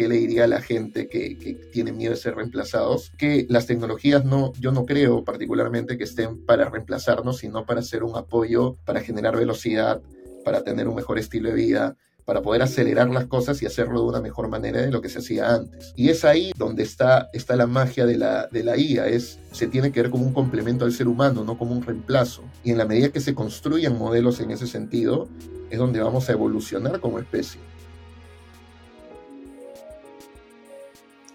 qué le diría a la gente que, que, tiene miedo de ser reemplazados, que las tecnologías no, yo no creo particularmente que estén para reemplazarnos, sino para ser un apoyo, para generar velocidad, para tener un mejor estilo de vida, para poder acelerar las cosas y hacerlo de una mejor manera de lo que se hacía antes. Y es ahí donde está, está la magia de la, de la IA, es, se tiene que ver como un complemento al ser humano, no como un reemplazo. Y en la medida que se construyan modelos en ese sentido, es donde vamos a evolucionar como especie.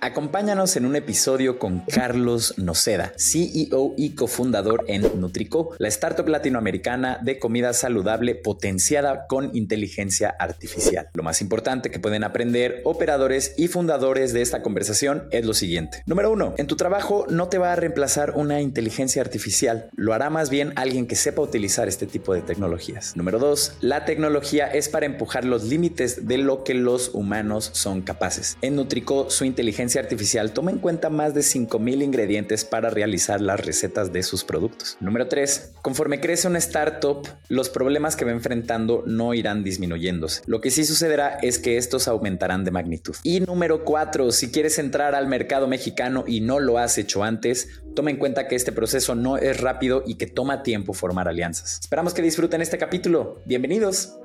Acompáñanos en un episodio con Carlos Noceda, CEO y cofundador en Nutrico, la startup latinoamericana de comida saludable potenciada con inteligencia artificial. Lo más importante que pueden aprender operadores y fundadores de esta conversación es lo siguiente. Número uno, en tu trabajo no te va a reemplazar una inteligencia artificial, lo hará más bien alguien que sepa utilizar este tipo de tecnologías. Número dos, la tecnología es para empujar los límites de lo que los humanos son capaces. En Nutrico, su inteligencia artificial toma en cuenta más de 5.000 ingredientes para realizar las recetas de sus productos. Número 3. Conforme crece una startup, los problemas que va enfrentando no irán disminuyéndose. Lo que sí sucederá es que estos aumentarán de magnitud. Y número 4. Si quieres entrar al mercado mexicano y no lo has hecho antes, toma en cuenta que este proceso no es rápido y que toma tiempo formar alianzas. Esperamos que disfruten este capítulo. Bienvenidos.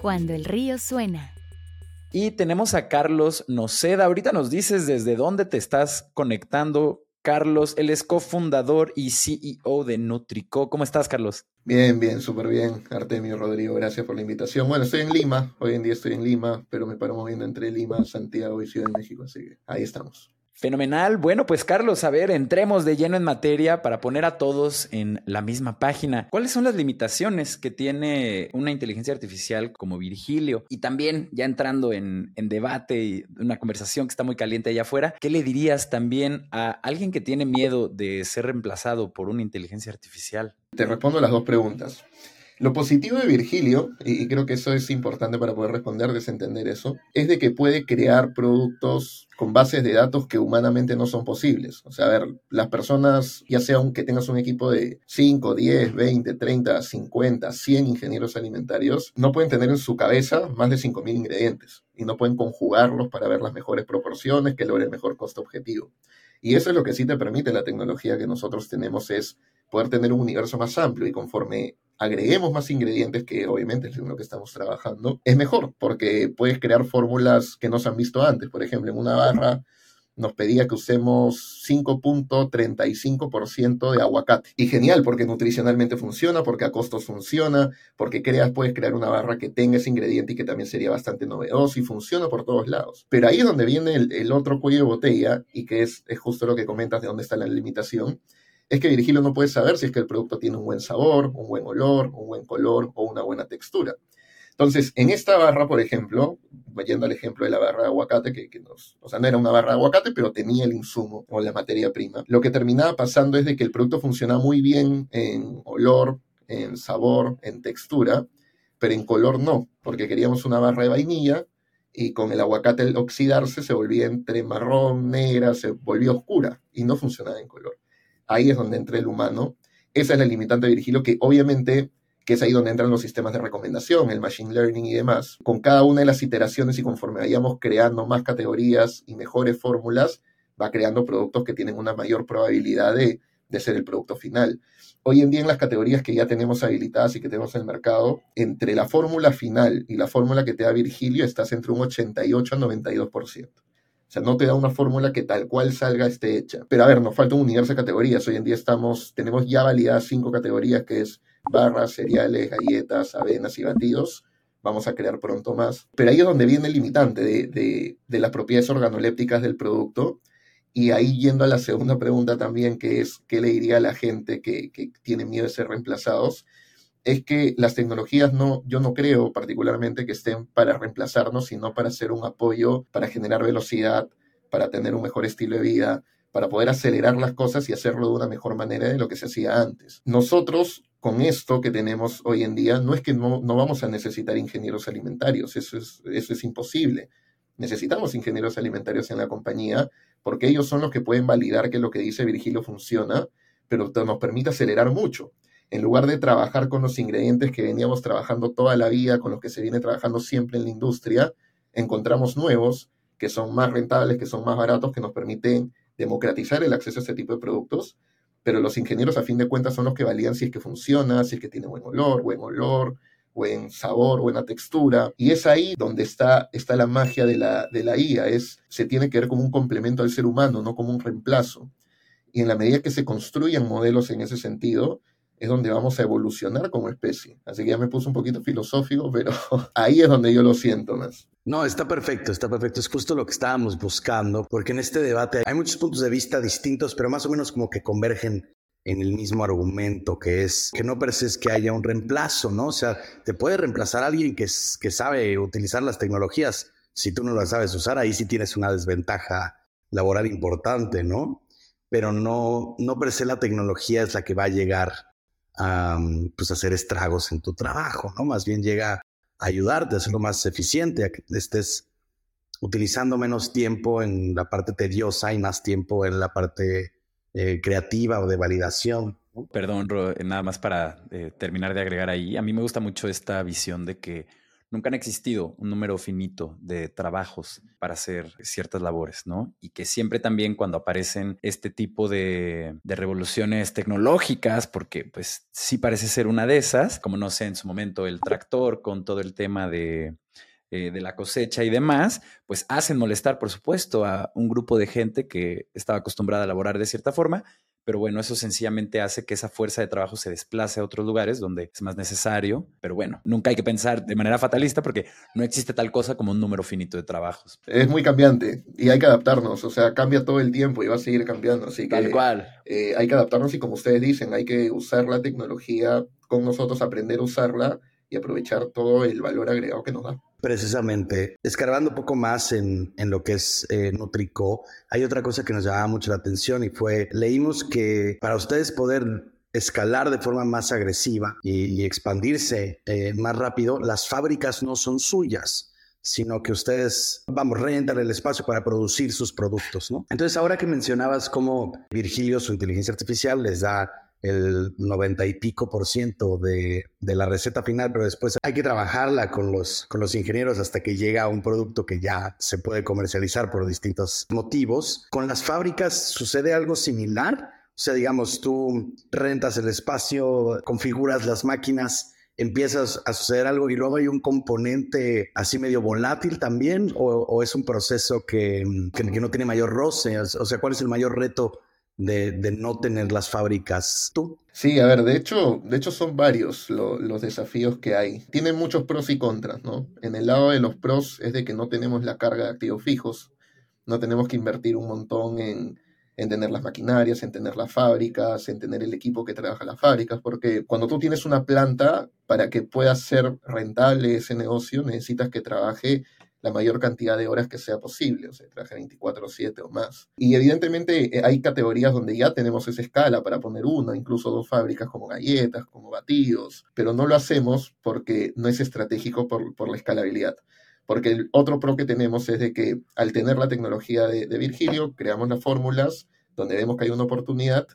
Cuando el río suena. Y tenemos a Carlos Noceda. Ahorita nos dices desde dónde te estás conectando. Carlos, él es cofundador y CEO de Nutrico. ¿Cómo estás, Carlos? Bien, bien, súper bien. Artemio Rodrigo, gracias por la invitación. Bueno, estoy en Lima, hoy en día estoy en Lima, pero me paro moviendo entre Lima, Santiago y Ciudad de México, así que ahí estamos. Fenomenal. Bueno, pues Carlos, a ver, entremos de lleno en materia para poner a todos en la misma página. ¿Cuáles son las limitaciones que tiene una inteligencia artificial como Virgilio? Y también, ya entrando en, debate y una conversación que está muy caliente allá afuera, ¿qué le dirías también a alguien que tiene miedo de ser reemplazado por una inteligencia artificial? Te respondo las dos preguntas. Lo positivo de Virgilio, y creo que eso es importante para poder responder, desentender eso, es de que puede crear productos con bases de datos que humanamente no son posibles. O sea, a ver, las personas, ya sea aunque tengas un equipo de 5, 10, 20, 30, 50, 100 ingenieros alimentarios, no pueden tener en su cabeza más de 5.000 ingredientes y no pueden conjugarlos para ver las mejores proporciones que logre el mejor costo objetivo. Y eso es lo que sí te permite la tecnología que nosotros tenemos, es poder tener un universo más amplio y conforme agreguemos más ingredientes, que obviamente es lo que estamos trabajando, es mejor, porque puedes crear fórmulas que no se han visto antes. Por ejemplo, en una barra nos pedía que usemos 5.35% de aguacate. Y genial, porque nutricionalmente funciona, porque a costos funciona, porque creas, puedes crear una barra que tenga ese ingrediente y que también sería bastante novedoso y funciona por todos lados. Pero ahí es donde viene el, otro cuello de botella y que es, es justo lo que comentas de dónde está la limitación es que Virgilio no puede saber si es que el producto tiene un buen sabor, un buen olor, un buen color o una buena textura. Entonces, en esta barra, por ejemplo, yendo al ejemplo de la barra de aguacate, que, o sea, no era una barra de aguacate, pero tenía el insumo o la materia prima, lo que terminaba pasando es de que el producto funcionaba muy bien en olor, en sabor, en textura, pero en color no, porque queríamos una barra de vainilla y con el aguacate al oxidarse se volvía entre marrón, negra, se volvía oscura y no funcionaba en color ahí es donde entra el humano. Esa es la limitante de Virgilio, que obviamente que es ahí donde entran los sistemas de recomendación, el machine learning y demás. Con cada una de las iteraciones y conforme vayamos creando más categorías y mejores fórmulas, va creando productos que tienen una mayor probabilidad de, de ser el producto final. Hoy en día en las categorías que ya tenemos habilitadas y que tenemos en el mercado, entre la fórmula final y la fórmula que te da Virgilio estás entre un 88 a 92%. O sea, no te da una fórmula que tal cual salga esté hecha. Pero a ver, nos falta un universo de categorías. Hoy en día estamos, tenemos ya validadas cinco categorías, que es barras, cereales, galletas, avenas y batidos. Vamos a crear pronto más. Pero ahí es donde viene el limitante de, las propiedades organolépticas del producto. Y ahí yendo a la segunda pregunta también, que es, ¿qué le diría a la gente que, que tiene miedo de ser reemplazados? Es que las tecnologías no, yo no creo particularmente que estén para reemplazarnos, sino para ser un apoyo, para generar velocidad, para tener un mejor estilo de vida, para poder acelerar las cosas y hacerlo de una mejor manera de lo que se hacía antes. Nosotros, con esto que tenemos hoy en día, no es que no, no vamos a necesitar ingenieros alimentarios, eso es, eso es imposible. Necesitamos ingenieros alimentarios en la compañía porque ellos son los que pueden validar que lo que dice Virgilio funciona, pero nos permite acelerar mucho en lugar de trabajar con los ingredientes que veníamos trabajando toda la vida, con los que se viene trabajando siempre en la industria, encontramos nuevos que son más rentables, que son más baratos, que nos permiten democratizar el acceso a este tipo de productos, pero los ingenieros a fin de cuentas son los que valían si es que funciona, si es que tiene buen olor, buen olor, buen sabor, buena textura. Y es ahí donde está, está la magia de la, de la IA, es, se tiene que ver como un complemento al ser humano, no como un reemplazo. Y en la medida que se construyan modelos en ese sentido, es donde vamos a evolucionar como especie. Así que ya me puse un poquito filosófico, pero ahí es donde yo lo siento más. No, está perfecto, está perfecto. Es justo lo que estábamos buscando, porque en este debate hay muchos puntos de vista distintos, pero más o menos como que convergen en el mismo argumento, que es que no pareces que haya un reemplazo, ¿no? O sea, te puede reemplazar alguien que, que sabe utilizar las tecnologías. Si tú no las sabes usar, ahí sí tienes una desventaja laboral importante, ¿no? Pero no, no per se la tecnología es la que va a llegar a pues, hacer estragos en tu trabajo, ¿no? Más bien llega a ayudarte a hacerlo más eficiente, a que estés utilizando menos tiempo en la parte tediosa y más tiempo en la parte eh, creativa o de validación. Perdón, eh, nada más para eh, terminar de agregar ahí. A mí me gusta mucho esta visión de que nunca han existido un número finito de trabajos para hacer ciertas labores, ¿no? Y que siempre también cuando aparecen este tipo de, revoluciones tecnológicas, porque pues sí parece ser una de esas, como no sé, en su momento el tractor con todo el tema de eh, de la cosecha y demás, pues hacen molestar, por supuesto, a un grupo de gente que estaba acostumbrada a laborar de cierta forma, pero bueno, eso sencillamente hace que esa fuerza de trabajo se desplace a otros lugares donde es más necesario, pero bueno, nunca hay que pensar de manera fatalista porque no existe tal cosa como un número finito de trabajos. Es muy cambiante y hay que adaptarnos, o sea, cambia todo el tiempo y va a seguir cambiando, así que... Tal cual. Eh, hay que adaptarnos y como ustedes dicen, hay que usar la tecnología con nosotros, aprender a usarla y aprovechar todo el valor agregado que nos da. Precisamente, escarbando un poco más en, en lo que es eh, Nutrico, hay otra cosa que nos llamaba mucho la atención y fue, leímos que para ustedes poder escalar de forma más agresiva y, expandirse eh, más rápido, las fábricas no son suyas, sino que ustedes, vamos, rentan el espacio para producir sus productos, ¿no? Entonces, ahora que mencionabas cómo Virgilio, su inteligencia artificial, les da el 90 y pico por ciento de, de, la receta final, pero después hay que trabajarla con los, con los ingenieros hasta que llega a un producto que ya se puede comercializar por distintos motivos. ¿Con las fábricas sucede algo similar? O sea, digamos, tú rentas el espacio, configuras las máquinas, empiezas a suceder algo y luego hay un componente así medio volátil también, o, o es un proceso que, que, que no tiene mayor roce, o sea, ¿cuál es el mayor reto? De, no tener las fábricas tú? Sí, a ver, de hecho, de hecho son varios los desafíos que hay. Tienen muchos pros y contras, ¿no? En el lado de los pros es de que no tenemos la carga de activos fijos, no tenemos que invertir un montón en, en tener las maquinarias, en tener las fábricas, en tener el equipo que trabaja las fábricas, porque cuando tú tienes una planta, para que pueda ser rentable ese negocio, necesitas que trabaje la mayor cantidad de horas que sea posible, o sea, traje 24/7 o más. Y evidentemente eh, hay categorías donde ya tenemos esa escala para poner una, incluso dos fábricas como galletas, como batidos, pero no lo hacemos porque no es estratégico por, por la escalabilidad. Porque el otro pro que tenemos es de que al tener la tecnología de, de Virgilio, creamos las fórmulas donde vemos que hay una oportunidad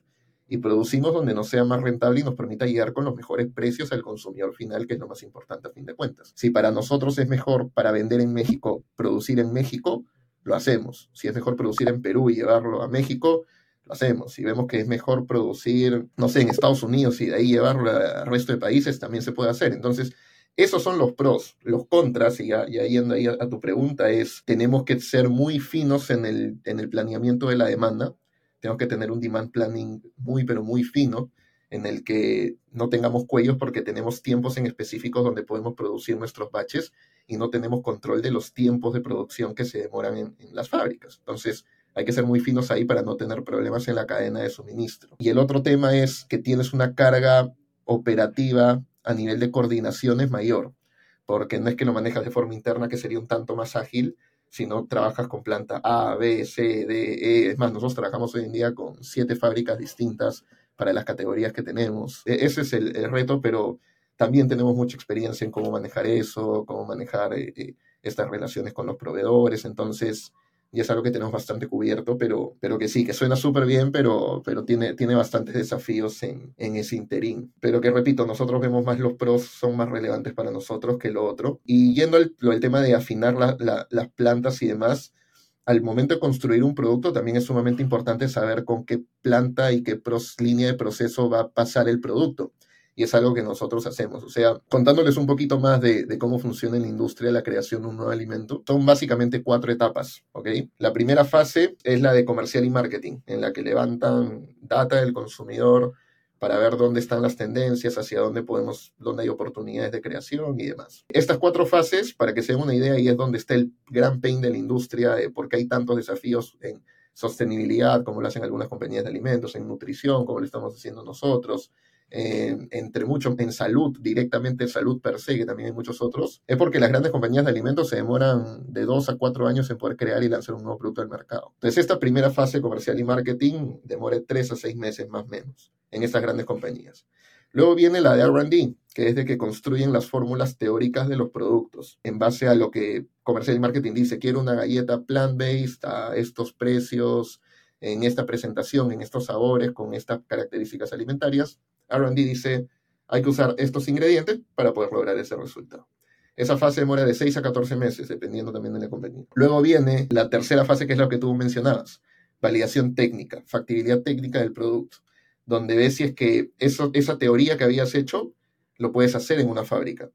y producimos donde nos sea más rentable y nos permita llegar con los mejores precios al consumidor final, que es lo más importante a fin de cuentas. Si para nosotros es mejor para vender en México, producir en México, lo hacemos. Si es mejor producir en Perú y llevarlo a México, lo hacemos. Si vemos que es mejor producir, no sé, en Estados Unidos y de ahí llevarlo al resto de países, también se puede hacer. Entonces, esos son los pros. Los contras, y, ya, yendo ahí a, a, tu pregunta, es tenemos que ser muy finos en el, en el planeamiento de la demanda tenemos que tener un demand planning muy, pero muy fino, en el que no tengamos cuellos porque tenemos tiempos en específicos donde podemos producir nuestros batches y no tenemos control de los tiempos de producción que se demoran en, en las fábricas. Entonces, hay que ser muy finos ahí para no tener problemas en la cadena de suministro. Y el otro tema es que tienes una carga operativa a nivel de coordinación mayor, porque no es que lo manejas de forma interna, que sería un tanto más ágil, si no trabajas con planta A, B, C, D, E. Es más, nosotros trabajamos hoy en día con siete fábricas distintas para las categorías que tenemos. E, ese es el, el reto, pero también tenemos mucha experiencia en cómo manejar eso, cómo manejar eh, eh estas relaciones con los proveedores. Entonces, y es algo que tenemos bastante cubierto, pero, pero que sí, que suena súper bien, pero, pero tiene, tiene bastantes desafíos en, en, ese interín. Pero que repito, nosotros vemos más los pros, son más relevantes para nosotros que lo otro. Y yendo al, al tema de afinar la, la, las plantas y demás, al momento de construir un producto también es sumamente importante saber con qué planta y qué línea de proceso va a pasar el producto. Y es algo que nosotros hacemos. O sea, contándoles un poquito más de, cómo funciona en la industria la creación de un nuevo alimento, son básicamente cuatro etapas, ¿ok? La primera fase es la de comercial y marketing, en la que levantan data del consumidor, para ver dónde están las tendencias, hacia dónde podemos, dónde hay oportunidades de creación y demás. Estas cuatro fases, para que se den una idea, y es donde está el gran pain de la industria, de por qué hay tantos desafíos en sostenibilidad, como lo hacen algunas compañías de alimentos, en nutrición, como lo estamos haciendo nosotros, entre muchos en salud, directamente salud per se, que también hay muchos otros, es porque las grandes compañías de alimentos se demoran de dos a cuatro años en poder crear y lanzar un nuevo producto al mercado. Entonces, esta primera fase comercial y marketing demora tres a seis meses más o menos en estas grandes compañías. Luego viene la de RD, que es de que construyen las fórmulas teóricas de los productos en base a lo que comercial y marketing dice. Quiero una galleta plant-based a estos precios, en esta presentación, en estos sabores, con estas características alimentarias. RD dice, hay que usar estos ingredientes para poder lograr ese resultado. Esa fase demora de 6 a 14 meses, dependiendo también de la compañía. Luego viene la tercera fase, que es lo que tú mencionabas, validación técnica, factibilidad técnica del producto, donde ves si es que esa teoría que habías hecho lo puedes hacer en una fábrica.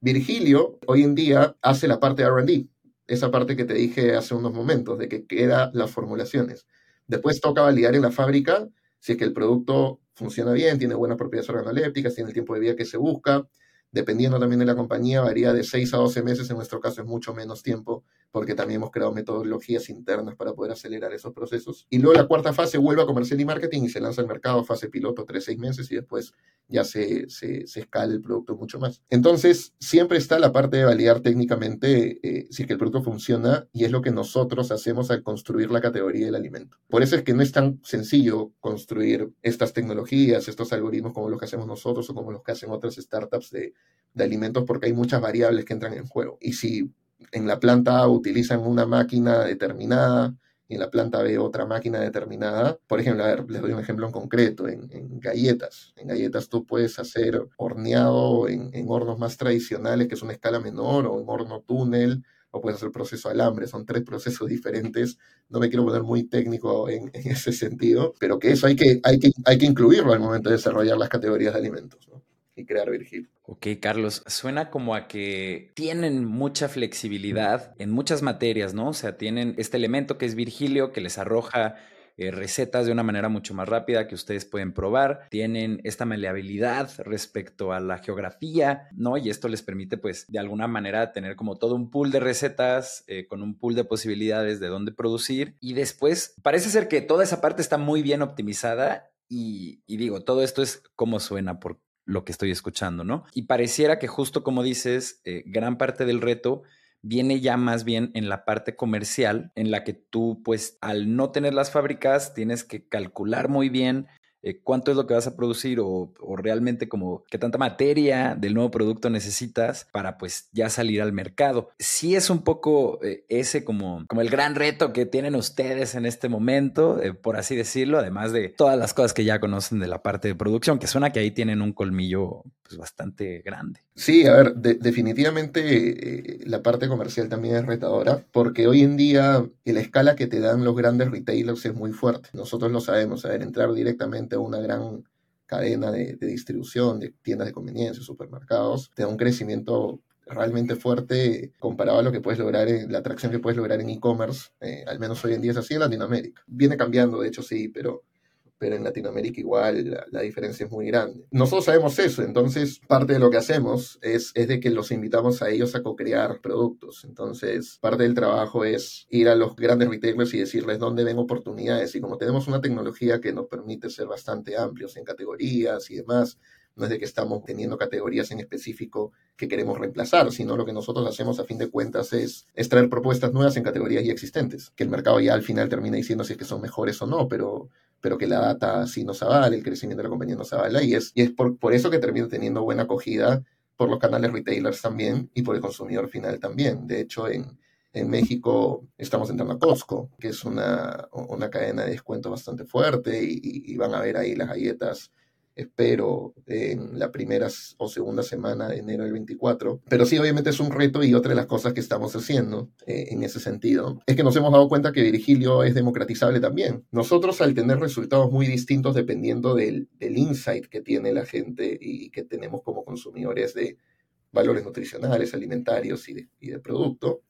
Virgilio hoy en día hace la parte de RD, esa parte que te dije hace unos momentos, de que queda las formulaciones. Después toca validar en la fábrica si es que el producto funciona bien, tiene buenas propiedades organolépticas, tiene el tiempo de vida que se busca. Dependiendo también de la compañía, varía de 6 a 12 meses, en nuestro caso es mucho menos tiempo, porque también hemos creado metodologías internas para poder acelerar esos procesos. Y luego la cuarta fase vuelve a comercial y marketing y se lanza al mercado, fase piloto, 3-6 meses, y después ya se, se, escala el producto mucho más. Entonces, siempre está la parte de validar técnicamente eh, si es que el producto funciona y es lo que nosotros hacemos al construir la categoría del alimento. Por eso es que no es tan sencillo construir estas tecnologías, estos algoritmos como los que hacemos nosotros o como los que hacen otras startups de, de alimentos, porque hay muchas variables que entran en juego. Y si en la planta A utilizan una máquina determinada, y en la planta B otra máquina determinada. Por ejemplo, a ver, les doy un ejemplo en concreto, en, galletas. En galletas tú puedes hacer horneado en, hornos más tradicionales, que es una escala menor, o en horno túnel, o puedes hacer proceso alambre. Son tres procesos diferentes. No me quiero poner muy técnico en, ese sentido, pero que eso hay que, hay, que, hay que incluirlo al momento de desarrollar las categorías de alimentos y crear Virgil. Ok, Carlos, suena como a que tienen mucha flexibilidad en muchas materias, ¿no? O sea, tienen este elemento que es Virgilio, que les arroja eh, recetas de una manera mucho más rápida que ustedes pueden probar. Tienen esta maleabilidad respecto a la geografía, ¿no? Y esto les permite, pues, de alguna manera tener como todo un pool de recetas eh, con un pool de posibilidades de dónde producir. Y después, parece ser que toda esa parte está muy bien optimizada y, y, digo, todo esto es como suena, por, lo que estoy escuchando, ¿no? Y pareciera que justo como dices, eh, gran parte del reto viene ya más bien en la parte comercial, en la que tú, pues, al no tener las fábricas, tienes que calcular muy bien eh, cuánto es lo que vas a producir o, realmente como qué tanta materia del nuevo producto necesitas para pues ya salir al mercado. Sí es un poco eh, ese como, como el gran reto que tienen ustedes en este momento, eh, por así decirlo, además de todas las cosas que ya conocen de la parte de producción, que suena que ahí tienen un colmillo pues bastante grande. Sí, a ver, definitivamente la parte comercial también es retadora, porque hoy en día la escala que te dan los grandes retailers es muy fuerte. Nosotros lo sabemos, a ver, entrar directamente una gran cadena de, distribución, de tiendas de conveniencia, supermercados, te da un crecimiento realmente fuerte comparado a lo que puedes lograr en la atracción que puedes lograr en e-commerce, eh, al menos hoy en día es así en Latinoamérica. Viene cambiando, de hecho sí, pero pero en Latinoamérica igual la, diferencia es muy grande. Nosotros sabemos eso, entonces parte de lo que hacemos es, es de que los invitamos a ellos a co-crear productos. Entonces, parte del trabajo es ir a los grandes retailers y decirles dónde ven oportunidades. Y como tenemos una tecnología que nos permite ser bastante amplios en categorías y demás, no es de que estamos teniendo categorías en específico que queremos reemplazar, sino lo que nosotros hacemos a fin de cuentas es, es, traer propuestas nuevas en categorías ya existentes, que el mercado ya al final termina diciendo si es que son mejores o no, pero pero que la data sí nos avala, el crecimiento de la compañía nos avala, y es, y es por, por eso que termina teniendo buena acogida por los canales retailers también y por el consumidor final también. De hecho, en, en México estamos entrando a Costco, que es una, una cadena de descuento bastante fuerte y, van a ver ahí las galletas espero, en la primera o segunda semana de enero del 24. Pero sí, obviamente es un reto y otra de las cosas que estamos haciendo eh, en ese sentido es que nos hemos dado cuenta que Virgilio es democratizable también. Nosotros al tener resultados muy distintos dependiendo del, del insight que tiene la gente y que tenemos como consumidores de valores nutricionales, alimentarios y de, y de producto,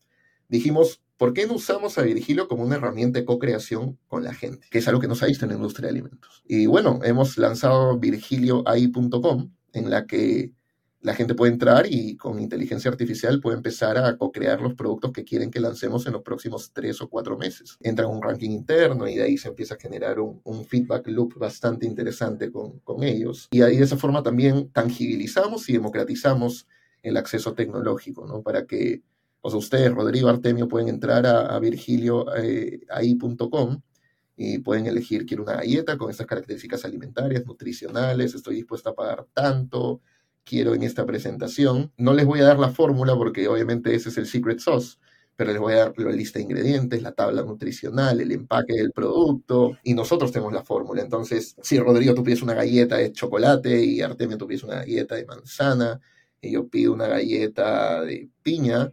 dijimos, ¿por qué no usamos a Virgilio como una herramienta de co-creación con la gente? Que es algo que nos ha visto en la industria de alimentos. Y bueno, hemos lanzado virgilioai.com, en la que la gente puede entrar y con inteligencia artificial puede empezar a co-crear los productos que quieren que lancemos en los próximos tres o cuatro meses. Entra en un ranking interno y de ahí se empieza a generar un, feedback loop bastante interesante con, con ellos. Y ahí de esa forma también tangibilizamos y democratizamos el acceso tecnológico, ¿no? Para que o sea, ustedes, Rodrigo Artemio, pueden entrar a, virgilioai.com eh, y pueden elegir, quiero una galleta con estas características alimentarias, nutricionales, estoy dispuesta a pagar tanto, quiero en esta presentación. No les voy a dar la fórmula porque obviamente ese es el secret sauce, pero les voy a dar la lista de ingredientes, la tabla nutricional, el empaque del producto, y nosotros tenemos la fórmula. Entonces, si Rodrigo tú pides una galleta de chocolate y Artemio tú pides una galleta de manzana, y yo pido una galleta de piña,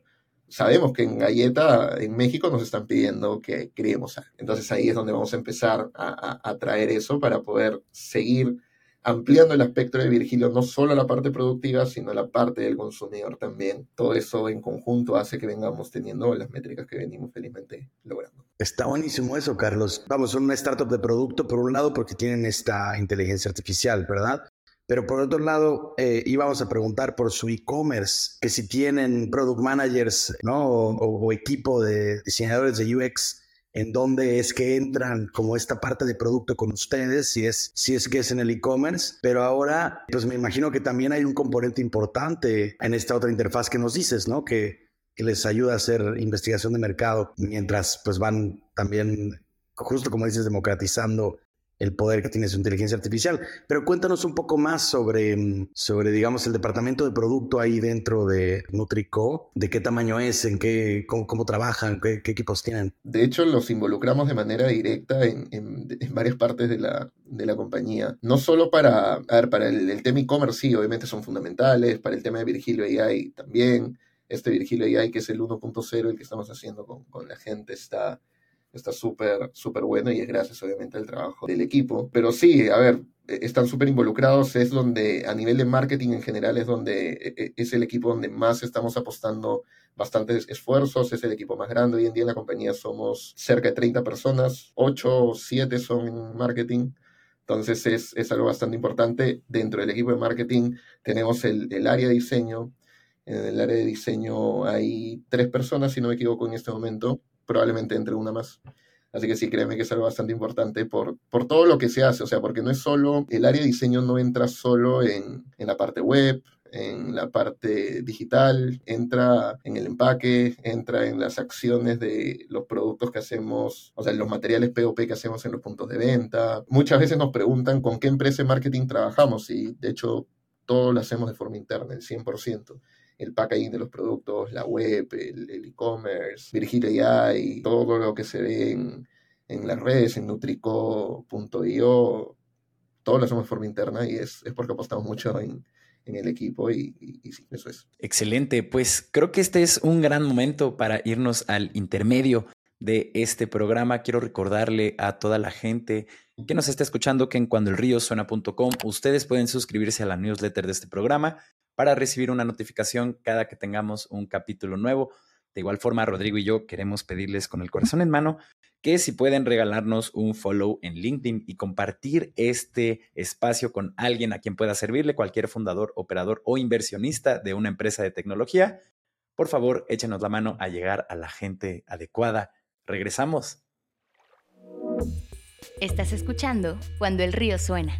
sabemos que en galleta en México nos están pidiendo que creemos Entonces ahí es donde vamos a empezar a, traer eso para poder seguir ampliando el aspecto de Virgilio, no solo la parte productiva, sino la parte del consumidor también. Todo eso en conjunto hace que vengamos teniendo las métricas que venimos felizmente logrando. Está buenísimo eso, Carlos. Vamos, son una startup de producto por un lado porque tienen esta inteligencia artificial, ¿verdad? Pero por otro lado, eh, íbamos a preguntar por su e-commerce, que si tienen product managers ¿no? o, equipo de diseñadores de UX, en dónde es que entran como esta parte de producto con ustedes, si es, si es que es en el e-commerce. Pero ahora, pues me imagino que también hay un componente importante en esta otra interfaz que nos dices, ¿no? Que, que les ayuda a hacer investigación de mercado mientras pues van también, justo como dices, democratizando el poder que tiene su inteligencia artificial. Pero cuéntanos un poco más sobre, sobre digamos, el departamento de producto ahí dentro de Nutrico, de qué tamaño es, en qué, cómo, trabajan, qué, equipos tienen. De hecho, los involucramos de manera directa en, en, varias partes de la, de la, compañía. No solo para, para el, tema e-commerce, sí, obviamente son fundamentales, para el tema de Virgilio AI también. Este Virgilio AI, que es el 1.0, el que estamos haciendo con, con la gente, está está súper, súper bueno y es gracias obviamente al trabajo del equipo. Pero sí, a ver, e, están súper involucrados, es donde a nivel de marketing en general es donde e, e, es el equipo donde más estamos apostando bastantes esfuerzos, es el equipo más grande. Hoy en día en la compañía somos cerca de 30 personas, 8 o 7 son en marketing. Entonces es, es, algo bastante importante. Dentro del equipo de marketing tenemos el, el área de diseño. En el área de diseño hay tres personas, si no me equivoco, en este momento probablemente entre una más. Así que sí, créeme que es algo bastante importante por, por todo lo que se hace, o sea, porque no es solo, el área de diseño no entra solo en, en la parte web, en la parte digital, entra en el empaque, entra en las acciones de los productos que hacemos, o sea, los materiales POP que hacemos en los puntos de venta. Muchas veces nos preguntan con qué empresa de marketing trabajamos y de hecho todo lo hacemos de forma interna, el 100% el packaging de los productos, la web, el e-commerce, Virgilia y todo lo que se ve en, las redes, en nutrico.io, todo lo hacemos de forma interna y es, porque apostamos mucho en, el equipo y, sí, eso es. Excelente, pues creo que este es un gran momento para irnos al intermedio de este programa. Quiero recordarle a toda la gente que nos está escuchando que en cuandoelríosuena.com ustedes pueden suscribirse a la newsletter de este programa para recibir una notificación cada que tengamos un capítulo nuevo. De igual forma, Rodrigo y yo queremos pedirles con el corazón en mano que si pueden regalarnos un follow en LinkedIn y compartir este espacio con alguien a quien pueda servirle, cualquier fundador, operador o inversionista de una empresa de tecnología, por favor, échenos la mano a llegar a la gente adecuada. Regresamos. Estás escuchando Cuando el río suena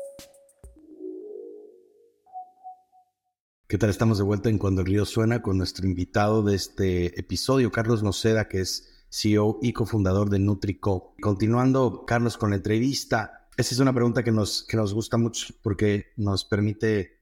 ¿Qué tal? Estamos de vuelta en Cuando el Río Suena con nuestro invitado de este episodio, Carlos Noceda, que es CEO y cofundador de Nutrico. Continuando, Carlos, con la entrevista, esa es una pregunta que nos, que nos gusta mucho porque nos permite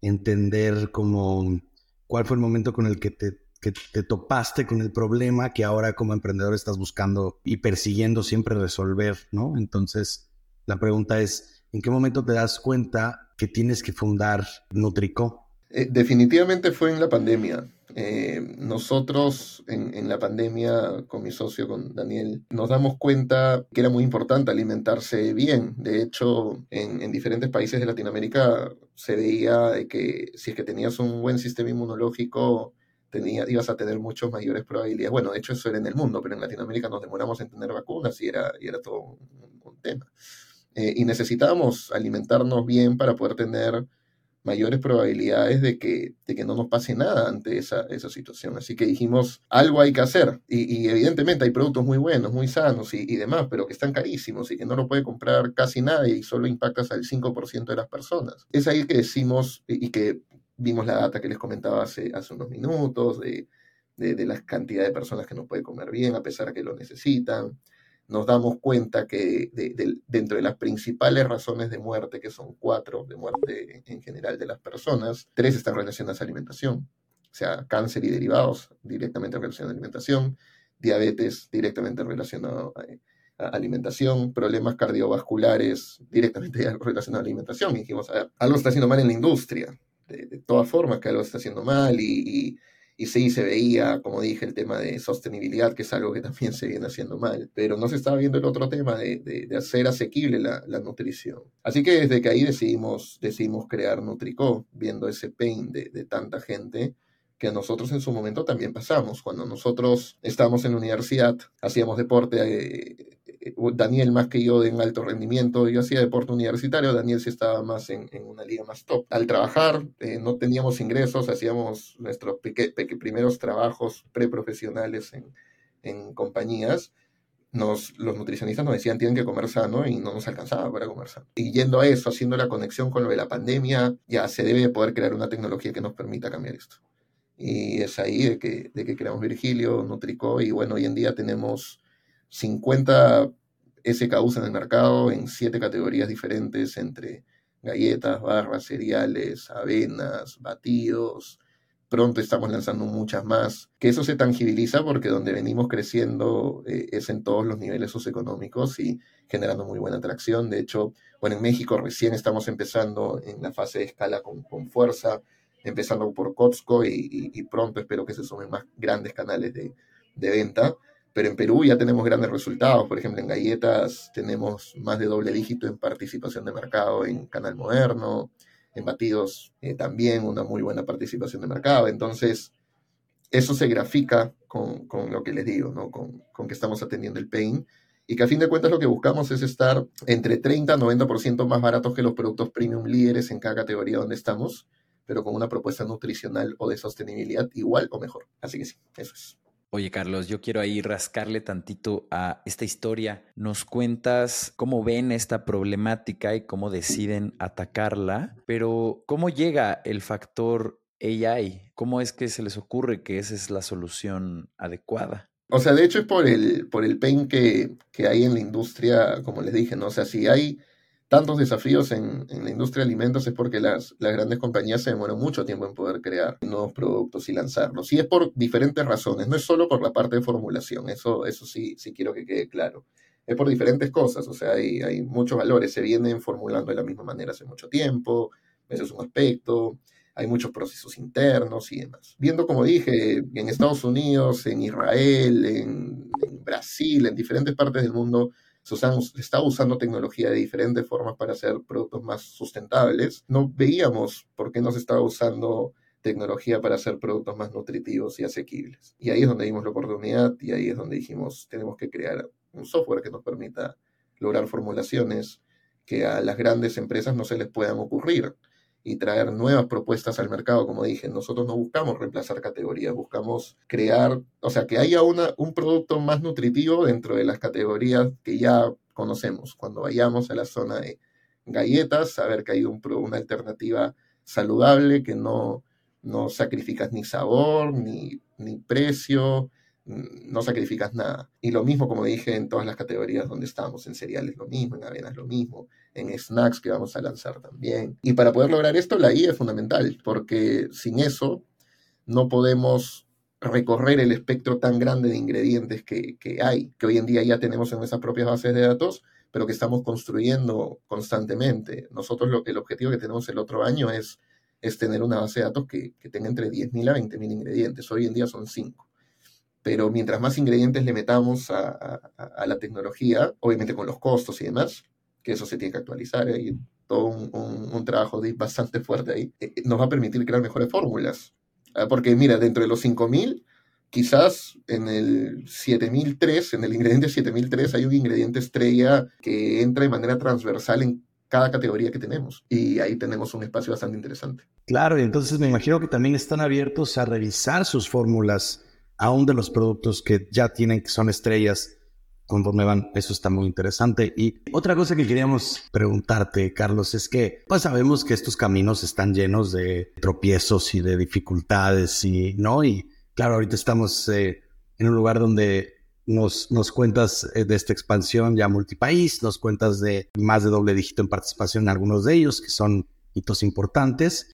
entender cómo, cuál fue el momento con el que te, que te topaste con el problema que ahora como emprendedor estás buscando y persiguiendo siempre resolver, ¿no? Entonces, la pregunta es, ¿en qué momento te das cuenta que tienes que fundar Nutrico? Eh, definitivamente fue en la pandemia. Eh, nosotros en, la pandemia, con mi socio, con Daniel, nos damos cuenta que era muy importante alimentarse bien. De hecho, en, diferentes países de Latinoamérica se veía que si es que tenías un buen sistema inmunológico, tenía, ibas a tener muchas mayores probabilidades. Bueno, de hecho eso era en el mundo, pero en Latinoamérica nos demoramos en tener vacunas y era, y era todo un, tema. Eh, y necesitábamos alimentarnos bien para poder tener mayores probabilidades de que, de que no nos pase nada ante esa, esa situación. Así que dijimos, algo hay que hacer. Y, evidentemente hay productos muy buenos, muy sanos y, demás, pero que están carísimos y que no lo puede comprar casi nadie y solo impactas al 5% de las personas. Es ahí que decimos y, que vimos la data que les comentaba hace, hace unos minutos de, de, de la cantidad de personas que no puede comer bien a pesar de que lo necesitan nos damos cuenta que dentro de las principales razones de muerte, que son cuatro de muerte en general de las personas, tres están relacionadas a alimentación, o sea, cáncer y derivados directamente relacionados a alimentación, diabetes directamente relacionado a, alimentación, problemas cardiovasculares directamente relacionados a alimentación. Y dijimos, algo está haciendo mal en la industria, de, todas formas que algo está haciendo mal y sí, se veía, como dije, el tema de sostenibilidad, que es algo que también se viene haciendo mal, pero no se estaba viendo el otro tema de, hacer asequible la, nutrición. Así que desde que ahí decidimos, decidimos crear Nutrico, viendo ese pain de, de tanta gente que nosotros en su momento también pasamos. Cuando nosotros estábamos en la universidad, hacíamos deporte, eh, Daniel más que yo en alto rendimiento, yo hacía deporte universitario, Daniel sí estaba más en, una liga más top. Al trabajar eh, no teníamos ingresos, hacíamos nuestros primeros trabajos preprofesionales en, en compañías. Nos, los nutricionistas nos decían tienen que comer sano y no nos alcanzaba para comer sano. Y yendo a eso, haciendo la conexión con lo de la pandemia, ya se debe poder crear una tecnología que nos permita cambiar esto. Y es ahí de que, de que creamos Virgilio, Nutrico, y bueno, hoy en día tenemos 50 SKUs en el mercado en siete categorías diferentes entre galletas, barras, cereales, avenas, batidos. Pronto estamos lanzando muchas más. Que eso se tangibiliza porque donde venimos creciendo eh, es en todos los niveles socioeconómicos y generando muy buena atracción. De hecho, bueno, en México recién estamos empezando en la fase de escala con, con fuerza, empezando por Costco y, pronto espero que se sumen más grandes canales de, de venta pero en Perú ya tenemos grandes resultados. Por ejemplo, en galletas tenemos más de doble dígito en participación de mercado en Canal Moderno, en batidos eh, también una muy buena participación de mercado. Entonces, eso se grafica con, con lo que les digo, ¿no? con, con, que estamos atendiendo el pain y que a fin de cuentas lo que buscamos es estar entre 30 y 90% más baratos que los productos premium líderes en cada categoría donde estamos, pero con una propuesta nutricional o de sostenibilidad igual o mejor. Así que sí, eso es. Oye, Carlos, yo quiero ahí rascarle tantito a esta historia. Nos cuentas cómo ven esta problemática y cómo deciden atacarla, pero ¿cómo llega el factor AI? ¿Cómo es que se les ocurre que esa es la solución adecuada? O sea, de hecho es por el, por el pain que, que hay en la industria, como les dije, ¿no? O sea, si hay tantos desafíos en, la industria de alimentos es porque las, grandes compañías se demoran mucho tiempo en poder crear nuevos productos y lanzarlos. Y es por diferentes razones, no es solo por la parte de formulación, eso, eso sí, sí quiero que quede claro. Es por diferentes cosas, o sea, hay, hay muchos valores, se vienen formulando de la misma manera hace mucho tiempo, ese es un aspecto, hay muchos procesos internos y demás. Viendo, como dije, en Estados Unidos, en Israel, en Brasil, en diferentes partes del mundo, se, está usando tecnología de diferentes formas para hacer productos más sustentables. No veíamos por qué no se estaba usando tecnología para hacer productos más nutritivos y asequibles. Y ahí es donde vimos la oportunidad y ahí es donde dijimos, tenemos que crear un software que nos permita lograr formulaciones que a las grandes empresas no se les puedan ocurrir y traer nuevas propuestas al mercado. Como dije, nosotros no buscamos reemplazar categorías, buscamos crear, o sea, que haya una, un producto más nutritivo dentro de las categorías que ya conocemos. Cuando vayamos a la zona de galletas, saber que hay un, una alternativa saludable que no, No sacrificas ni sabor, ni, ni precio, no sacrificas nada. Y lo mismo, como dije, en todas las categorías donde estamos, en cereales lo mismo, en avenas lo mismo, en snacks que vamos a lanzar también. Y para poder lograr esto, la I es fundamental, porque sin eso no podemos recorrer el espectro tan grande de ingredientes que, hay, que hoy en día ya tenemos en nuestras propias bases de datos, pero que estamos construyendo constantemente. Nosotros lo, el objetivo que tenemos el otro año es, es tener una base de datos que, que tenga entre 10.000 a 20.000 ingredientes. Hoy en día son 5 pero mientras más ingredientes le metamos a, la tecnología, obviamente con los costos y demás, que eso se tiene que actualizar, hay todo un, trabajo de, bastante fuerte ahí, eh, nos va a permitir crear mejores fórmulas. Ah, porque mira, dentro de los 5000, quizás en el 7003, en el ingrediente 7003, hay un ingrediente estrella que entra de manera transversal en cada categoría que tenemos. Y ahí tenemos un espacio bastante interesante. Claro, y entonces me imagino que también están abiertos a revisar sus fórmulas aún de los productos que ya tienen, que son estrellas, conforme van. Eso está muy interesante. Y otra cosa que queríamos preguntarte, Carlos, es que pues sabemos que estos caminos están llenos de tropiezos y de dificultades y, ¿no? Y claro, ahorita estamos eh, en un lugar donde nos, nos cuentas eh, de esta expansión ya multipaís, nos cuentas de más de doble dígito en participación en algunos de ellos, que son hitos importantes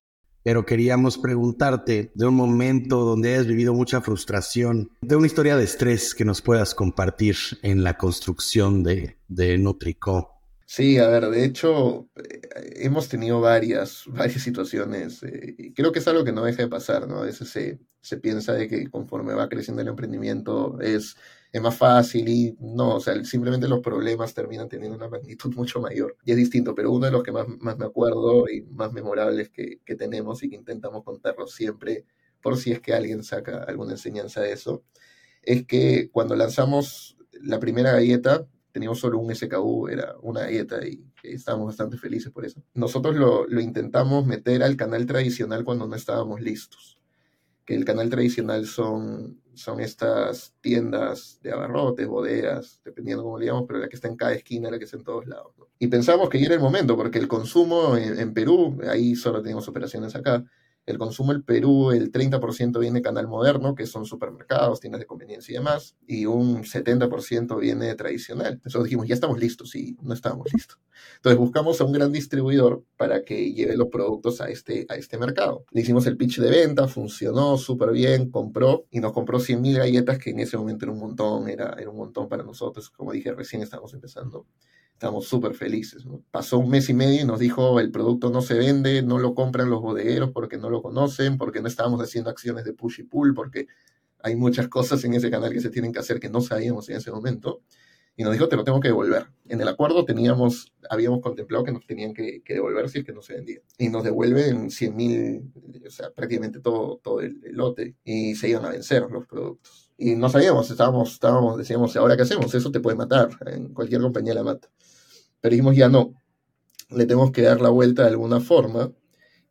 pero queríamos preguntarte de un momento donde hayas vivido mucha frustración, de una historia de estrés que nos puedas compartir en la construcción de, de Nutrico. Sí, a ver, de hecho, eh, hemos tenido varias, varias situaciones. Eh, creo que es algo que no deja de pasar, ¿no? A veces se, se piensa de que conforme va creciendo el emprendimiento es es más fácil y no, o sea, simplemente los problemas terminan teniendo una magnitud mucho mayor y es distinto, pero uno de los que más, más me acuerdo y más memorables que, que tenemos y que intentamos contarlos siempre, por si es que alguien saca alguna enseñanza de eso, es que cuando lanzamos la primera galleta, teníamos solo un SKU, era una galleta y estábamos bastante felices por eso. Nosotros lo, lo intentamos meter al canal tradicional cuando no estábamos listos que el canal tradicional son, son estas tiendas de abarrotes, bodegas, dependiendo cómo le llamamos, pero la que está en cada esquina, la que está en todos lados. Y pensamos que ya era el momento, porque el consumo en, en Perú, ahí solo tenemos operaciones acá, el consumo en Perú, el 30% viene de canal moderno, que son supermercados, tiendas de conveniencia y demás, y un 70% viene de tradicional. Entonces dijimos, ya estamos listos, y no estábamos listos. Entonces buscamos a un gran distribuidor para que lleve los productos a este, a este mercado. Le hicimos el pitch de venta, funcionó súper bien, compró, y nos compró 100.000 galletas, que en ese momento era un montón, era, era un montón para nosotros. Como dije, recién estábamos empezando estamos súper felices. Pasó un mes y medio y nos dijo el producto no se vende, no lo compran los bodegueros porque no lo conocen, porque no estábamos haciendo acciones de push y pull, porque hay muchas cosas en ese canal que se tienen que hacer que no sabíamos en ese momento. Y nos dijo, te lo tengo que devolver. En el acuerdo teníamos, habíamos contemplado que nos tenían que, devolver si es que no se vendía. Y nos devuelven 100 mil, o sea, prácticamente todo, todo el, el lote. Y se iban a vencer los productos y no sabíamos, estábamos, estábamos, decíamos, ¿ahora qué hacemos? Eso te puede matar, en cualquier compañía la mata. Pero dijimos, ya no, le tenemos que dar la vuelta de alguna forma.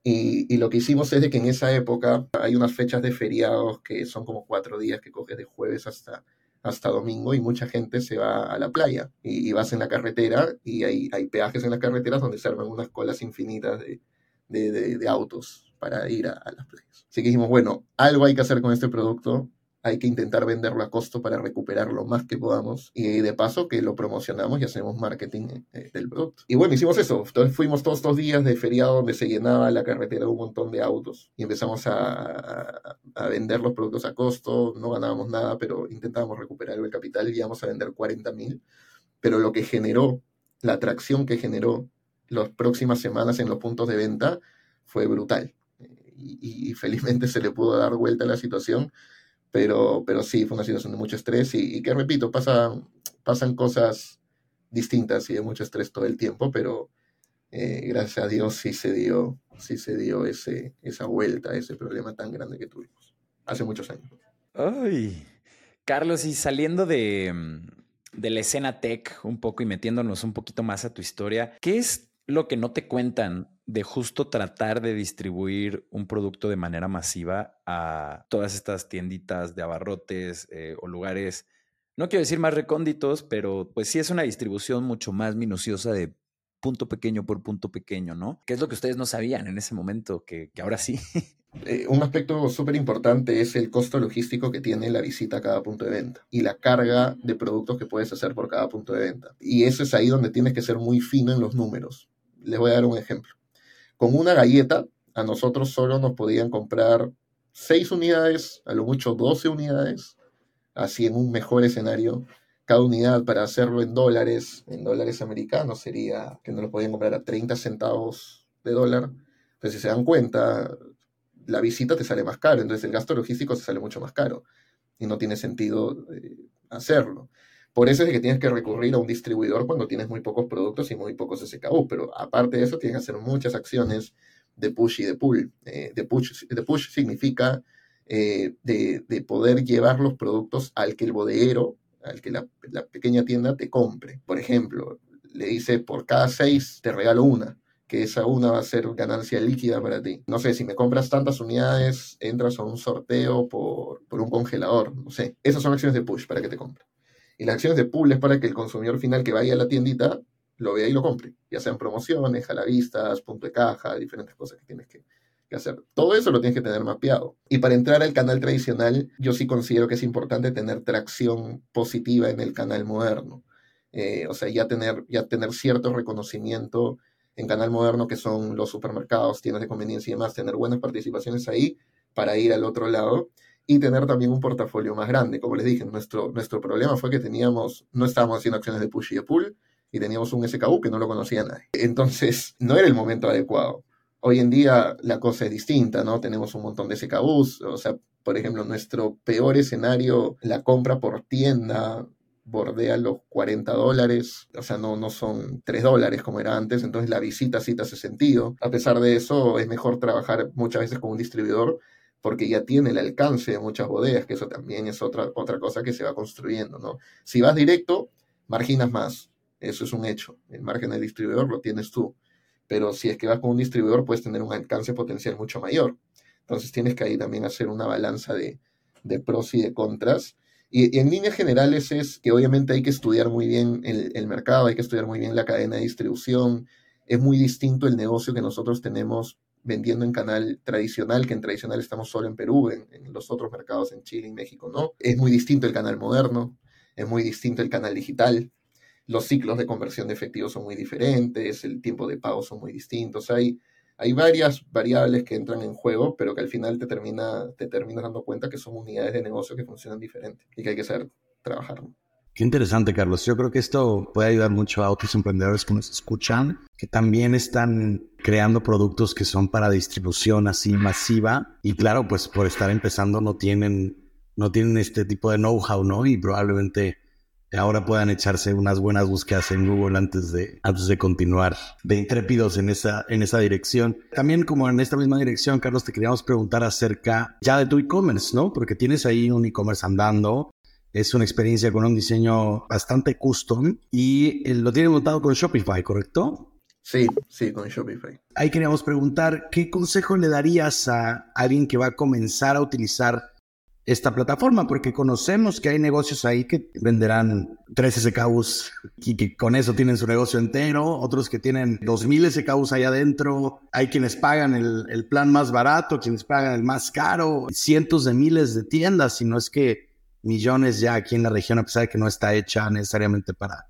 Y, y, lo que hicimos es que en esa época hay unas fechas de feriados que son como cuatro días que coges de jueves hasta, hasta domingo y mucha gente se va a la playa y, vas en la carretera y hay, hay, peajes en las carreteras donde se arman unas colas infinitas de, de, de, autos para ir a, a, las playas. Así que dijimos, bueno, algo hay que hacer con este producto hay que intentar venderlo a costo para recuperar lo más que podamos y de paso que lo promocionamos y hacemos marketing eh, del producto. Y bueno, hicimos eso. Entonces fuimos todos estos días de feriado donde se llenaba la carretera de un montón de autos y empezamos a, a, vender los productos a costo. No ganábamos nada, pero intentábamos recuperar el capital y íbamos a vender 40 mil. Pero lo que generó, la atracción que generó las próximas semanas en los puntos de venta fue brutal. Y, y felizmente se le pudo dar vuelta a la situación pero, pero sí, fue una situación de mucho estrés y, que, repito, pasan, pasan cosas distintas y de mucho estrés todo el tiempo, pero eh, gracias a Dios sí se dio, sí se dio ese, esa vuelta, ese problema tan grande que tuvimos hace muchos años. Carlos, y saliendo de, de la escena tech un poco y metiéndonos un poquito más a tu historia, ¿qué es lo que no te cuentan de justo tratar de distribuir un producto de manera masiva a todas estas tienditas de abarrotes eh, o lugares, no quiero decir más recónditos, pero pues sí es una distribución mucho más minuciosa de punto pequeño por punto pequeño, ¿no? Que es lo que ustedes no sabían en ese momento, que, ahora sí. Eh, un aspecto súper importante es el costo logístico que tiene la visita a cada punto de venta y la carga de productos que puedes hacer por cada punto de venta. Y eso es ahí donde tienes que ser muy fino en los números. Les voy a dar un ejemplo. Con una galleta, a nosotros solo nos podían comprar 6 unidades, a lo mucho 12 unidades, así en un mejor escenario. Cada unidad para hacerlo en dólares, en dólares americanos, sería que nos lo podían comprar a 30 centavos de dólar. Pero si se dan cuenta, la visita te sale más caro, entonces el gasto logístico te sale mucho más caro y no tiene sentido eh, hacerlo. Por eso es que tienes que recurrir a un distribuidor cuando tienes muy pocos productos y muy pocos SKU, pero aparte de eso tienes que hacer muchas acciones de push y de pull. Eh, de, push, de push significa eh, de, poder llevar los productos al que el bodeguero, al que la, pequeña tienda te compre. Por ejemplo, le dice, por cada seis te regalo una, que esa una va a ser ganancia líquida para ti. No sé, si me compras tantas unidades, entras a un sorteo por, por un congelador, no sé. Esas son acciones de push para que te compre. Y las acciones de pull es para que el consumidor final que vaya a la tiendita lo vea y lo compre, ya sean promociones, jalavistas, punto de caja, diferentes cosas que tienes que, hacer. Todo eso lo tienes que tener mapeado. Y para entrar al canal tradicional, yo sí considero que es importante tener tracción positiva en el canal moderno. Eh, o sea, ya tener, ya tener cierto reconocimiento en canal moderno, que son los supermercados, tiendas de conveniencia y demás, tener buenas participaciones ahí para ir al otro lado y tener también un portafolio más grande. Como les dije, nuestro, nuestro problema fue que teníamos, no estábamos haciendo acciones de push y de pull, y teníamos un SKU que no lo conocía nadie. Entonces, no era el momento adecuado. Hoy en día la cosa es distinta, ¿no? Tenemos un montón de SKUs, o sea, por ejemplo, nuestro peor escenario, la compra por tienda bordea los 40 dólares, o sea, no, no son 3 dólares como era antes, entonces la visita sí te hace sentido. A pesar de eso, es mejor trabajar muchas veces con un distribuidor porque ya tiene el alcance de muchas bodegas, que eso también es otra, otra cosa que se va construyendo, ¿no? Si vas directo, marginas más, eso es un hecho. El margen del distribuidor lo tienes tú. Pero si es que vas con un distribuidor, puedes tener un alcance potencial mucho mayor. Entonces tienes que ahí también hacer una balanza de, pros y de contras. Y, en líneas generales es que obviamente hay que estudiar muy bien el, el, mercado, hay que estudiar muy bien la cadena de distribución. Es muy distinto el negocio que nosotros tenemos vendiendo en canal tradicional, que en tradicional estamos solo en Perú, en, los otros mercados en Chile y México, ¿no? Es muy distinto el canal moderno, es muy distinto el canal digital los ciclos de conversión de efectivo son muy diferentes, el tiempo de pago son muy distintos. Hay, hay varias variables que entran en juego, pero que al final te, termina, te terminas dando cuenta que son unidades de negocio que funcionan diferente y que hay que saber trabajar. Qué interesante, Carlos. Yo creo que esto puede ayudar mucho a otros emprendedores que nos escuchan, que también están creando productos que son para distribución así masiva. Y claro, pues por estar empezando no tienen, no tienen este tipo de know-how, ¿no? Y probablemente ahora puedan echarse unas buenas búsquedas en Google antes de, antes de continuar de intrépidos en esa, en esa dirección. También como en esta misma dirección, Carlos, te queríamos preguntar acerca ya de tu e-commerce, ¿no? Porque tienes ahí un e-commerce andando, es una experiencia con un diseño bastante custom y eh, lo tienes montado con Shopify, ¿correcto? Sí, sí, con Shopify. Ahí queríamos preguntar, ¿qué consejo le darías a alguien que va a comenzar a utilizar esta plataforma, porque conocemos que hay negocios ahí que venderán 3 SKUs y que con eso tienen su negocio entero, otros que tienen 2000 SKUs allá adentro, hay quienes pagan el, plan más barato, quienes pagan el más caro, cientos de miles de tiendas, si no es que millones ya aquí en la región, a pesar de que no está hecha necesariamente para,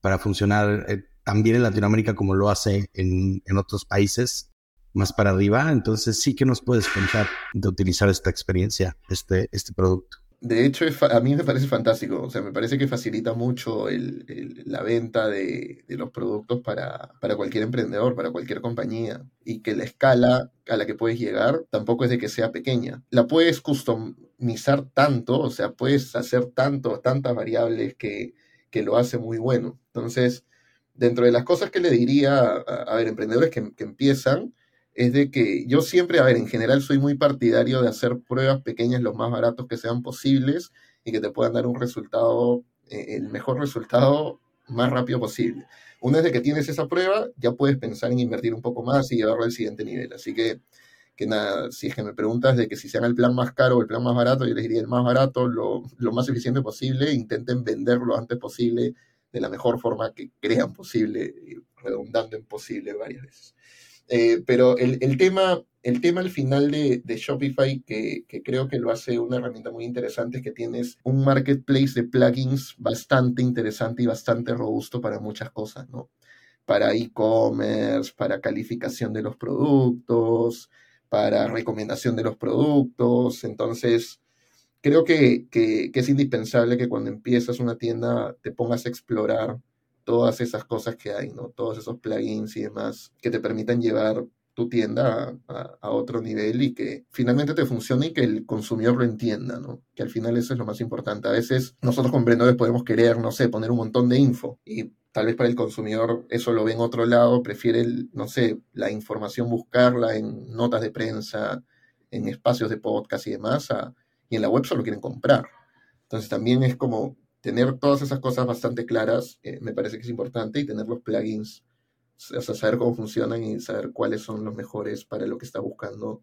para funcionar eh, tan bien en Latinoamérica como lo hace en, en otros países más para arriba. Entonces sí que nos puedes contar de utilizar esta experiencia, este, este producto. De hecho, a mí me parece fantástico. O sea, me parece que facilita mucho el, la venta de, de los productos para, para, cualquier emprendedor, para cualquier compañía. Y que la escala a la que puedes llegar tampoco es de que sea pequeña. La puedes customizar tanto, o sea, puedes hacer tanto, tantas variables que, que lo hace muy bueno. Entonces, dentro de las cosas que le diría a, a ver, emprendedores que empiezan, es de que yo siempre, a ver, en general soy muy partidario de hacer pruebas pequeñas lo más baratos que sean posibles y que te puedan dar un resultado, eh, el mejor resultado más rápido posible. Una vez que tienes esa prueba, ya puedes pensar en invertir un poco más y llevarlo al siguiente nivel. Así que, que nada, si es que me preguntas de que si sean el plan más caro o el plan más barato, yo les diría el más barato, lo, lo más eficiente posible, intenten venderlo lo antes posible de la mejor forma que crean posible, redundando en posible varias veces. Eh, pero el, tema El tema al final de, Shopify, que, que, creo que lo hace una herramienta muy interesante, es que tienes un marketplace de plugins bastante interesante y bastante robusto para muchas cosas, ¿no? Para e-commerce, para calificación de los productos, para recomendación de los productos. Entonces, creo que, que, es indispensable que cuando empiezas una tienda te pongas a explorar todas esas cosas que hay, ¿no? Todos esos plugins y demás que te permitan llevar tu tienda a, otro nivel y que finalmente te funcione y que el consumidor lo entienda, ¿no? Que al final eso es lo más importante. A veces nosotros con vendedores podemos querer, no sé, poner un montón de info y tal vez para el consumidor eso lo ve en otro lado, prefiere, no sé, la información buscarla en notas de prensa, en espacios de podcast y demás, y en la web solo quieren comprar. Entonces también es como tener todas esas cosas bastante claras, eh, me parece que es importante, y tener los plugins o sea, saber cómo funcionan y saber cuáles son los mejores para lo que está buscando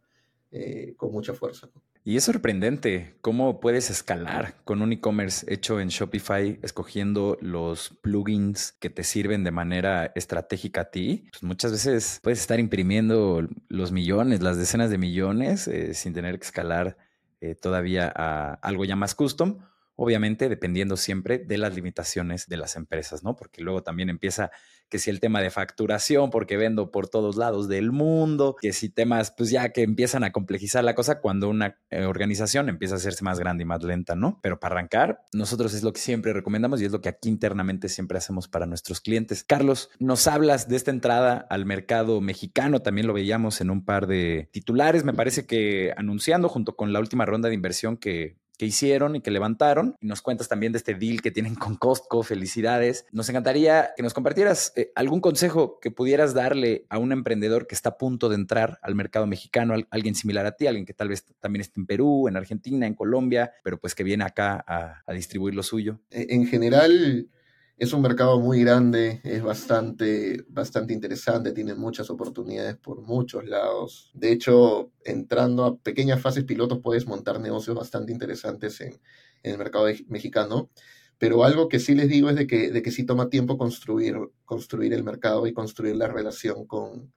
eh, con mucha fuerza. Y es sorprendente cómo puedes escalar con un e-commerce hecho en Shopify, escogiendo los plugins que te sirven de manera estratégica a ti. Pues muchas veces puedes estar imprimiendo los millones, las decenas de millones, eh, sin tener que escalar eh, todavía a algo ya más custom obviamente dependiendo siempre de las limitaciones de las empresas, ¿no? Porque luego también empieza que si el tema de facturación, porque vendo por todos lados del mundo, que si temas, pues ya que empiezan a complejizar la cosa cuando una eh, organización empieza a hacerse más grande y más lenta, ¿no? Pero para arrancar, nosotros es lo que siempre recomendamos y es lo que aquí internamente siempre hacemos para nuestros clientes. Carlos, nos hablas de esta entrada al mercado mexicano, también lo veíamos en un par de titulares, me parece que anunciando junto con la última ronda de inversión que que hicieron y que levantaron. Y nos cuentas también de este deal que tienen con Costco. Felicidades. Nos encantaría que nos compartieras eh, algún consejo que pudieras darle a un emprendedor que está a punto de entrar al mercado mexicano, alguien similar a ti, alguien que tal vez también esté en Perú, en Argentina, en Colombia, pero pues que viene acá a, distribuir lo suyo. E, en general, es un mercado muy grande, es bastante, bastante interesante, tiene muchas oportunidades por muchos lados. De hecho, entrando a pequeñas fases pilotos puedes montar negocios bastante interesantes en, el mercado mexicano. Pero algo que sí les digo es de que, de que sí toma tiempo construir, construir el mercado y construir la relación con,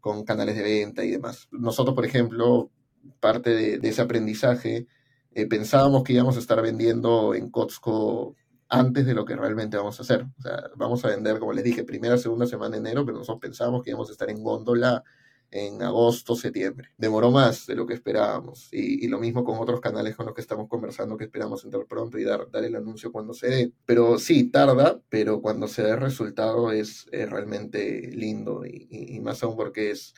con canales de venta y demás. Nosotros, por ejemplo, parte de, ese aprendizaje, eh, pensábamos que íbamos a estar vendiendo en Costco antes de lo que realmente vamos a hacer. O sea, vamos a vender, como les dije, primera, segunda semana de enero, pero nosotros pensábamos que íbamos a estar en góndola en agosto, septiembre. Demoró más de lo que esperábamos. Y, lo mismo con otros canales con los que estamos conversando, que esperamos entrar pronto y dar, dar el anuncio cuando se dé. Pero sí, tarda, pero cuando se dé el resultado es, realmente lindo y, y, más aún porque es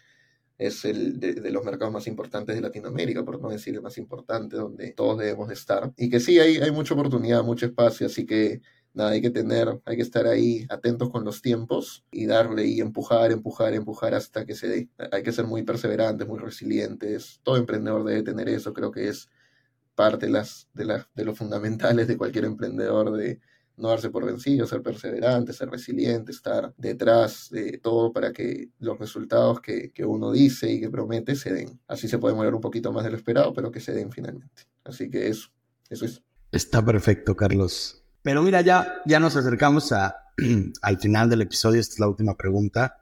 es el de, los mercados más importantes de Latinoamérica, por no decir el más importante, donde todos debemos de estar. Y que sí, hay, hay mucha oportunidad, mucho espacio, así que nada, hay que tener, hay que estar ahí atentos con los tiempos y darle y empujar, empujar, empujar hasta que se dé. Hay que ser muy perseverantes, muy resilientes. Todo emprendedor debe tener eso, creo que es parte de, las, de, las, de los fundamentales de cualquier emprendedor de no darse por vencido, ser perseverante, ser resiliente, estar detrás de todo para que los resultados que, uno dice y que promete se den. Así se puede mover un poquito más de lo esperado, pero que se den finalmente. Así que eso, eso es. Está perfecto, Carlos. Pero mira, ya, ya nos acercamos a, al final del episodio. Esta es la última pregunta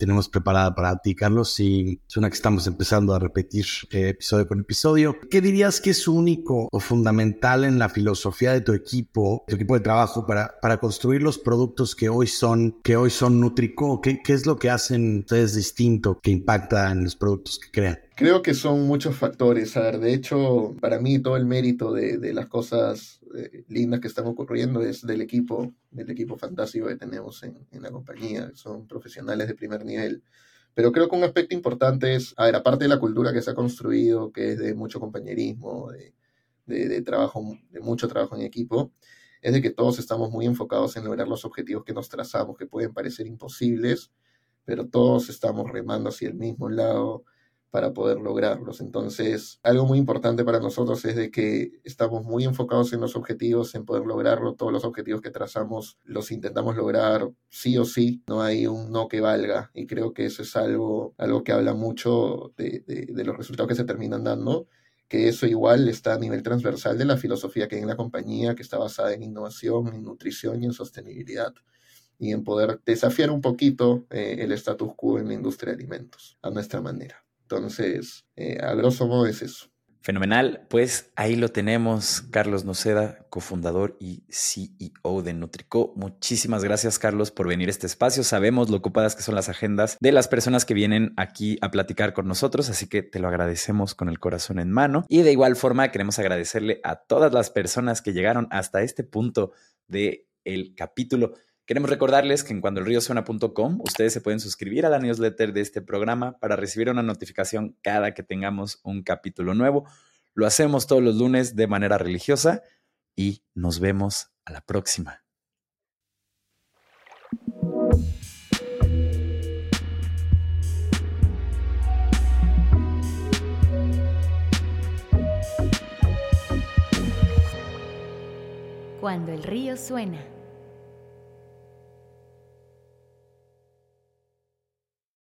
tenemos preparada para ti, Carlos, y es una que estamos empezando a repetir eh, episodio con episodio. ¿Qué dirías que es único o fundamental en la filosofía de tu equipo, tu equipo de trabajo, para, para construir los productos que hoy son, que hoy son Nutrico? ¿Qué, ¿Qué es lo que hacen ustedes distinto que impacta en los productos que crean? Creo que son muchos factores. A ver, de hecho, para mí todo el mérito de, de las cosas eh, lindas que están ocurriendo es del equipo, del equipo fantástico que tenemos en, en, la compañía. Son profesionales de primer nivel. Pero creo que un aspecto importante es, a ver, aparte de la cultura que se ha construido, que es de mucho compañerismo, de, de, de trabajo, de mucho trabajo en equipo, es de que todos estamos muy enfocados en lograr los objetivos que nos trazamos, que pueden parecer imposibles, pero todos estamos remando hacia el mismo lado para poder lograrlos. Entonces, algo muy importante para nosotros es de que estamos muy enfocados en los objetivos, en poder lograrlo. Todos los objetivos que trazamos los intentamos lograr sí o sí. No hay un no que valga. Y creo que eso es algo, algo que habla mucho de, los resultados que se terminan dando que eso igual está a nivel transversal de la filosofía que hay en la compañía, que está basada en innovación, en nutrición y en sostenibilidad y en poder desafiar un poquito eh, el status quo en la industria de alimentos a nuestra manera. Entonces, eh, a grosso modo es eso. Fenomenal, pues ahí lo tenemos, Carlos Noceda, cofundador y CEO de Nutrico. Muchísimas gracias, Carlos, por venir a este espacio. Sabemos lo ocupadas que son las agendas de las personas que vienen aquí a platicar con nosotros, así que te lo agradecemos con el corazón en mano. Y de igual forma, queremos agradecerle a todas las personas que llegaron hasta este punto del el capítulo. Queremos recordarles que en cuandoelriosuena.com ustedes se pueden suscribir a la newsletter de este programa para recibir una notificación cada que tengamos un capítulo nuevo. Lo hacemos todos los lunes de manera religiosa y nos vemos a la próxima. Cuando el río suena.